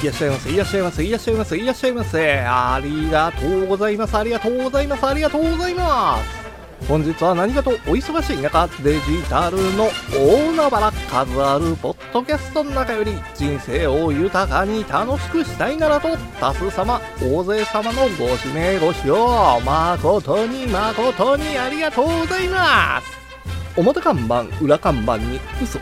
いらっしゃいませいらっしゃいませいらっしゃいませいらっしゃいませ。ありがとうございます。ありがとうございます。ありがとうございます。本日は何かとお忙しい中デジタルの大海原数あるポッドキャストの中より人生を豊かに楽しくしたいならと多数様大勢様のご指名ご使用誠に誠にありがとうございます。表看板裏看板に嘘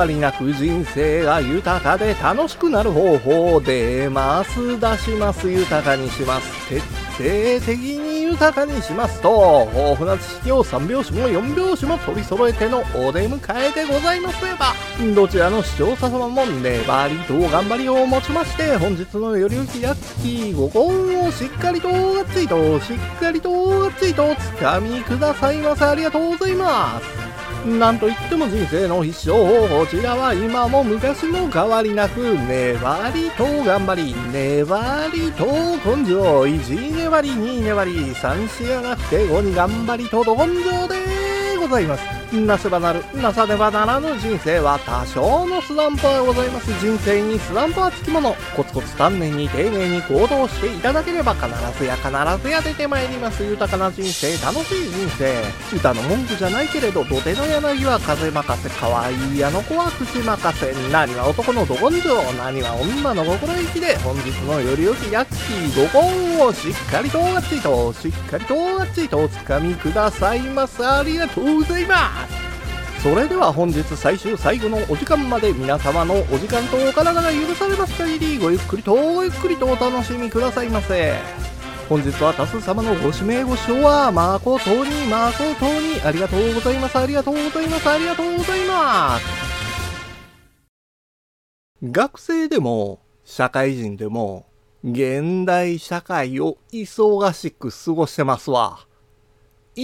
偽りなく人生が豊かで楽しくなる方法出ます出します豊かにします。徹底的に豊かにしますと豊富な知識を3拍子も4拍子も取り揃えてのお出迎えでございます。ればどちらの視聴者様も粘りと頑張りを持ちまして本日のよりゆきラッキー5本をしっかりとがっつりとしっかりとがっつりとつかみくださいませ。ありがとうございます。なんといっても人生の必勝こちらは今も昔も変わりなく粘りと頑張り粘りと根性1粘り2粘り3しやなくて5に頑張りとど根性でございます。なせばなる、なさねばならぬ人生は多少のスランプはございます。人生にスランプはつきもの。コツコツ丹念に丁寧に行動していただければ必ずや必ずや出てまいります。豊かな人生、楽しい人生。歌の文句じゃないけれど、土手の柳は風任せ、可愛いあの子は口任せ。何は男のど根性、何は女の心意気で、本日のよりよきヤッキー5本をしっかりとがっちと、しっかりとがっちとお掴みくださいます。ありがとうございます。それでは本日最終最後のお時間まで皆様のお時間とお体が許されます限りごゆっくりとごゆっくりとお楽しみくださいませ。本日は多数様のご指名ご視聴は誠に誠にありがとうございます。ありがとうございます。ありがとうございます。学生でも社会人でも現代社会を忙しく過ごしてますわ。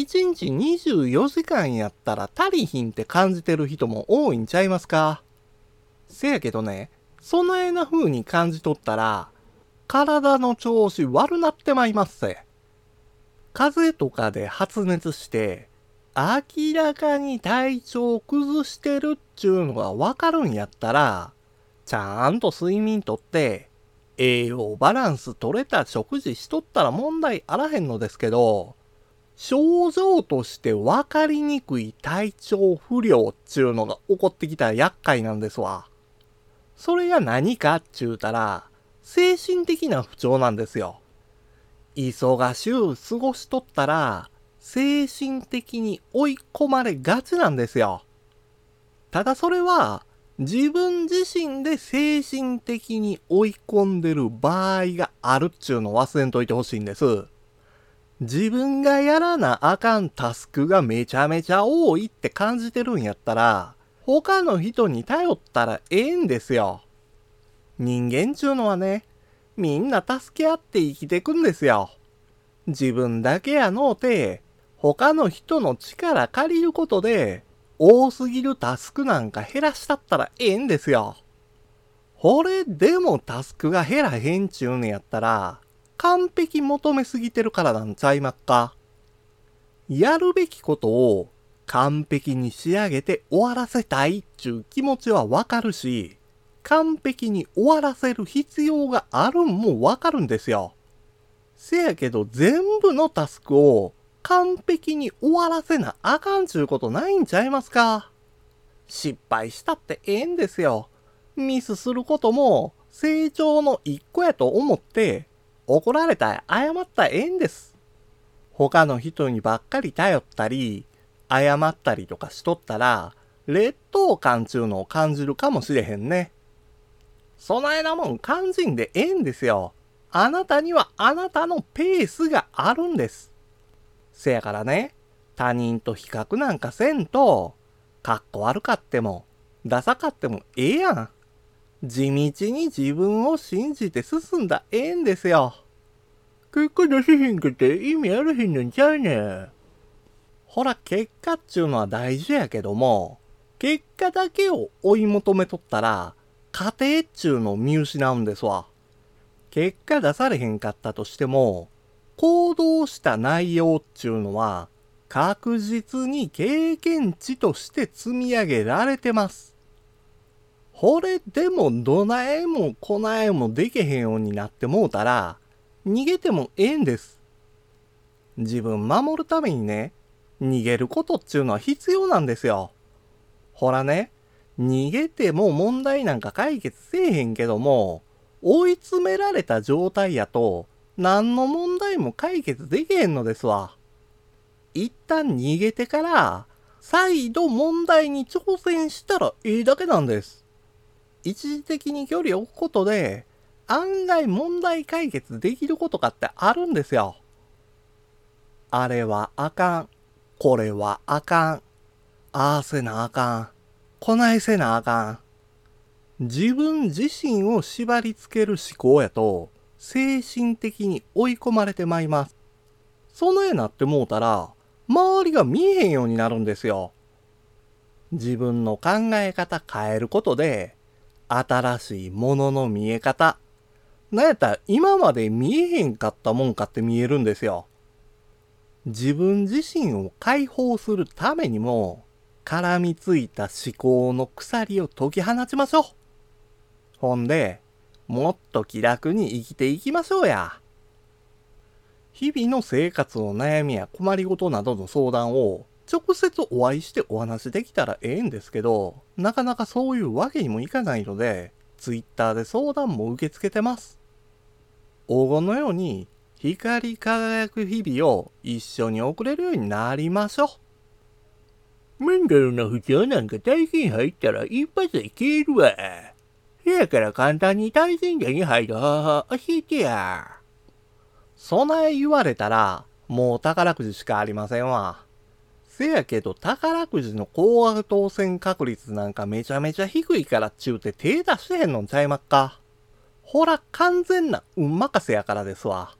1日24時間やったら足りひんって感じてる人も多いんちゃいますか？せやけどね、そないな風に感じとったら、体の調子悪なってまいますせ。風邪とかで発熱して、明らかに体調崩してるっちゅうのがわかるんやったら、ちゃんと睡眠とって、栄養バランス取れた食事しとったら問題あらへんのですけど、症状として分かりにくい体調不良っちゅうのが起こってきたら厄介なんですわ。それが何かっちゅうたら、精神的な不調なんですよ。忙しゅう過ごしとったら、精神的に追い込まれがちなんですよ。ただそれは、自分自身で精神的に追い込んでる場合があるっちゅうのを忘れんといてほしいんです。自分がやらなあかんタスクがめちゃめちゃ多いって感じてるんやったら、他の人に頼ったらええんですよ。人間ちゅうのはね、みんな助け合って生きてくんですよ。自分だけやのうて、他の人の力借りることで、多すぎるタスクなんか減らしたったらええんですよ。これでもタスクが減らへんちゅうのやったら、完璧求めすぎてるからなんちゃいまっか？やるべきことを完璧に仕上げて終わらせたいっちゅう気持ちはわかるし、完璧に終わらせる必要があるんもわかるんですよ。せやけど全部のタスクを完璧に終わらせなあかんちゅうことないんちゃいますか？失敗したってええんですよ。ミスすることも成長の一個やと思って怒られた謝ったええんです。他の人にばっかり頼ったり、謝ったりとかしとったら、劣等感ちゅうのを感じるかもしれへんね。そないなもん肝心でええんですよ。あなたにはあなたのペースがあるんです。せやからね、他人と比較なんかせんと、かっこ悪かっても、ダサかってもええやん。地道に自分を信じて進んだええんですよ。結果出しへんくて意味あるへんのんちゃうね。ほら、結果っちゅうのは大事やけども、結果だけを追い求めとったら、家庭っちゅうのを見失うんですわ。結果出されへんかったとしても、行動した内容っちゅうのは、確実に経験値として積み上げられてます。これでもどないもこないもでけへんようになってもうたら、逃げてもええんです。自分守るためにね、逃げることっちゅうのは必要なんですよ。ほらね、逃げても問題なんか解決せえへんけども、追い詰められた状態やと、何の問題も解決できへんのですわ。一旦逃げてから、再度問題に挑戦したらいいだけなんです。一時的に距離を置くことで、案外問題解決できることかってあるんですよ。あれはあかん。これはあかん。ああせなあかん。こないせなあかん。自分自身を縛り付ける思考やと、精神的に追い込まれてまいります。その絵なってもうたら、周りが見えへんようになるんですよ。自分の考え方変えることで、新しいものの見え方、なんやったら今まで見えへんかったもんかって見えるんですよ。自分自身を解放するためにも、絡みついた思考の鎖を解き放ちましょう。ほんで、もっと気楽に生きていきましょうや。日々の生活の悩みや困りごとなどの相談を直接お会いしてお話できたらええんですけど、なかなかそういうわけにもいかないので、Twitter で相談も受け付けてます。黄金のように光り輝く日々を一緒に送れるようになりましょう。メンタルの不調なんか大金入ったら一発で消えるわ。せやから簡単に対戦者に入る方法教えてや。そない言われたら、もう宝くじしかありませんわ。せやけど宝くじの高額当選確率なんかめちゃめちゃ低いからっちゅうて手出してへんのんちゃいまっか？ほら完全な運任せやからですわ。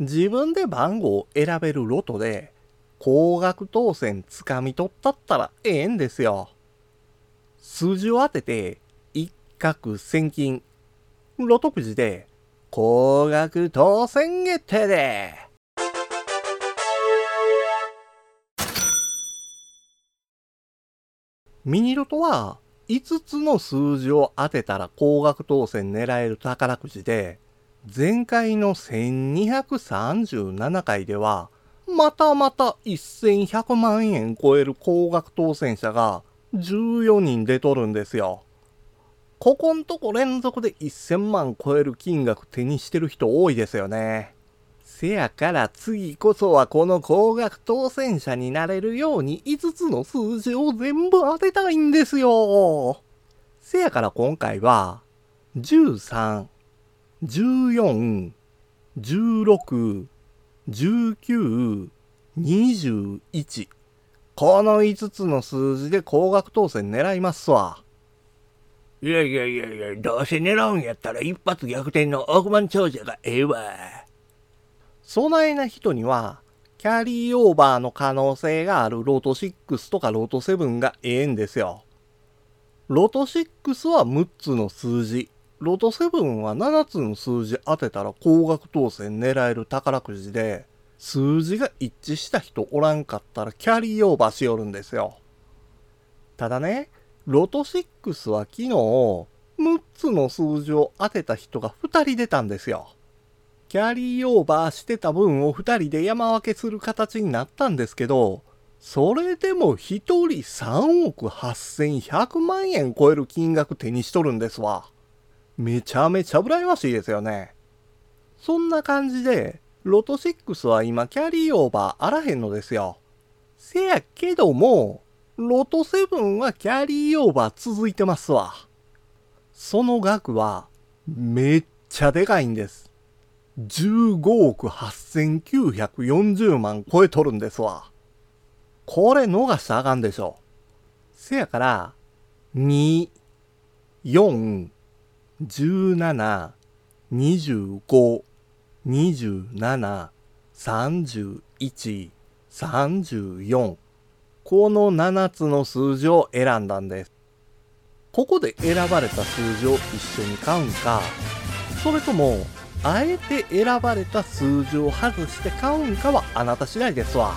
自分で番号を選べるロトで、高額当選つかみ取ったったらええんですよ。数字を当てて、一攫千金。ロトくじで、高額当選決定で。ミニロトは、5つの数字を当てたら高額当選狙える宝くじで、前回の1237回では、またまた1100万円超える高額当選者が14人出とるんですよ。ここんとこ連続で1000万超える金額手にしてる人多いですよね。せやから次こそはこの高額当選者になれるように5つの数字を全部当てたいんですよ。せやから今回は13、14、16、19、21。この5つの数字で高額当選狙いますわ。いやいやいやいや、どうせ狙うんやったら一発逆転の億万長者がええわ。そないな人には、キャリーオーバーの可能性があるロート6とかロート7がええんですよ。ロート6は6つの数字、ロート7は7つの数字当てたら高額当選狙える宝くじで、数字が一致した人おらんかったらキャリーオーバーしよるんですよ。ただね、ロト6は昨日、6つの数字を当てた人が2人出たんですよ。キャリーオーバーしてた分を2人で山分けする形になったんですけど、それでも1人3億8100万円超える金額手にしとるんですわ。めちゃめちゃ羨ましいですよね。そんな感じで、ロト6は今キャリーオーバーあらへんのですよ。せやけども、ロト7はキャリーオーバー続いてますわ。その額はめっちゃでかいんです。15億8940万超えとるんですわ。これ逃したらあかんでしょ。せやから、2、4、17、25、27、31、34。この7つの数字を選んだんです。ここで選ばれた数字を一緒に買うんか、それとも、あえて選ばれた数字を外して買うんかはあなた次第ですわ。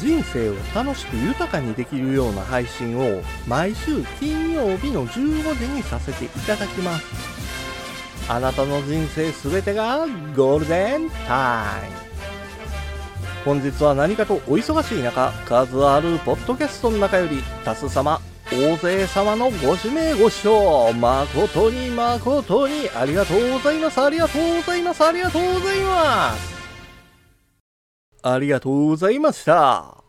人生を楽しく豊かにできるような配信を毎週金曜日の15時にさせていただきますあなたの人生すべてがゴールデンタイム本日は何かとお忙しい中数あるポッドキャストの中より多数様大勢様のご指名ご視聴誠に誠にありがとうございます。ありがとうございます。ありがとうございます。ありがとうございました。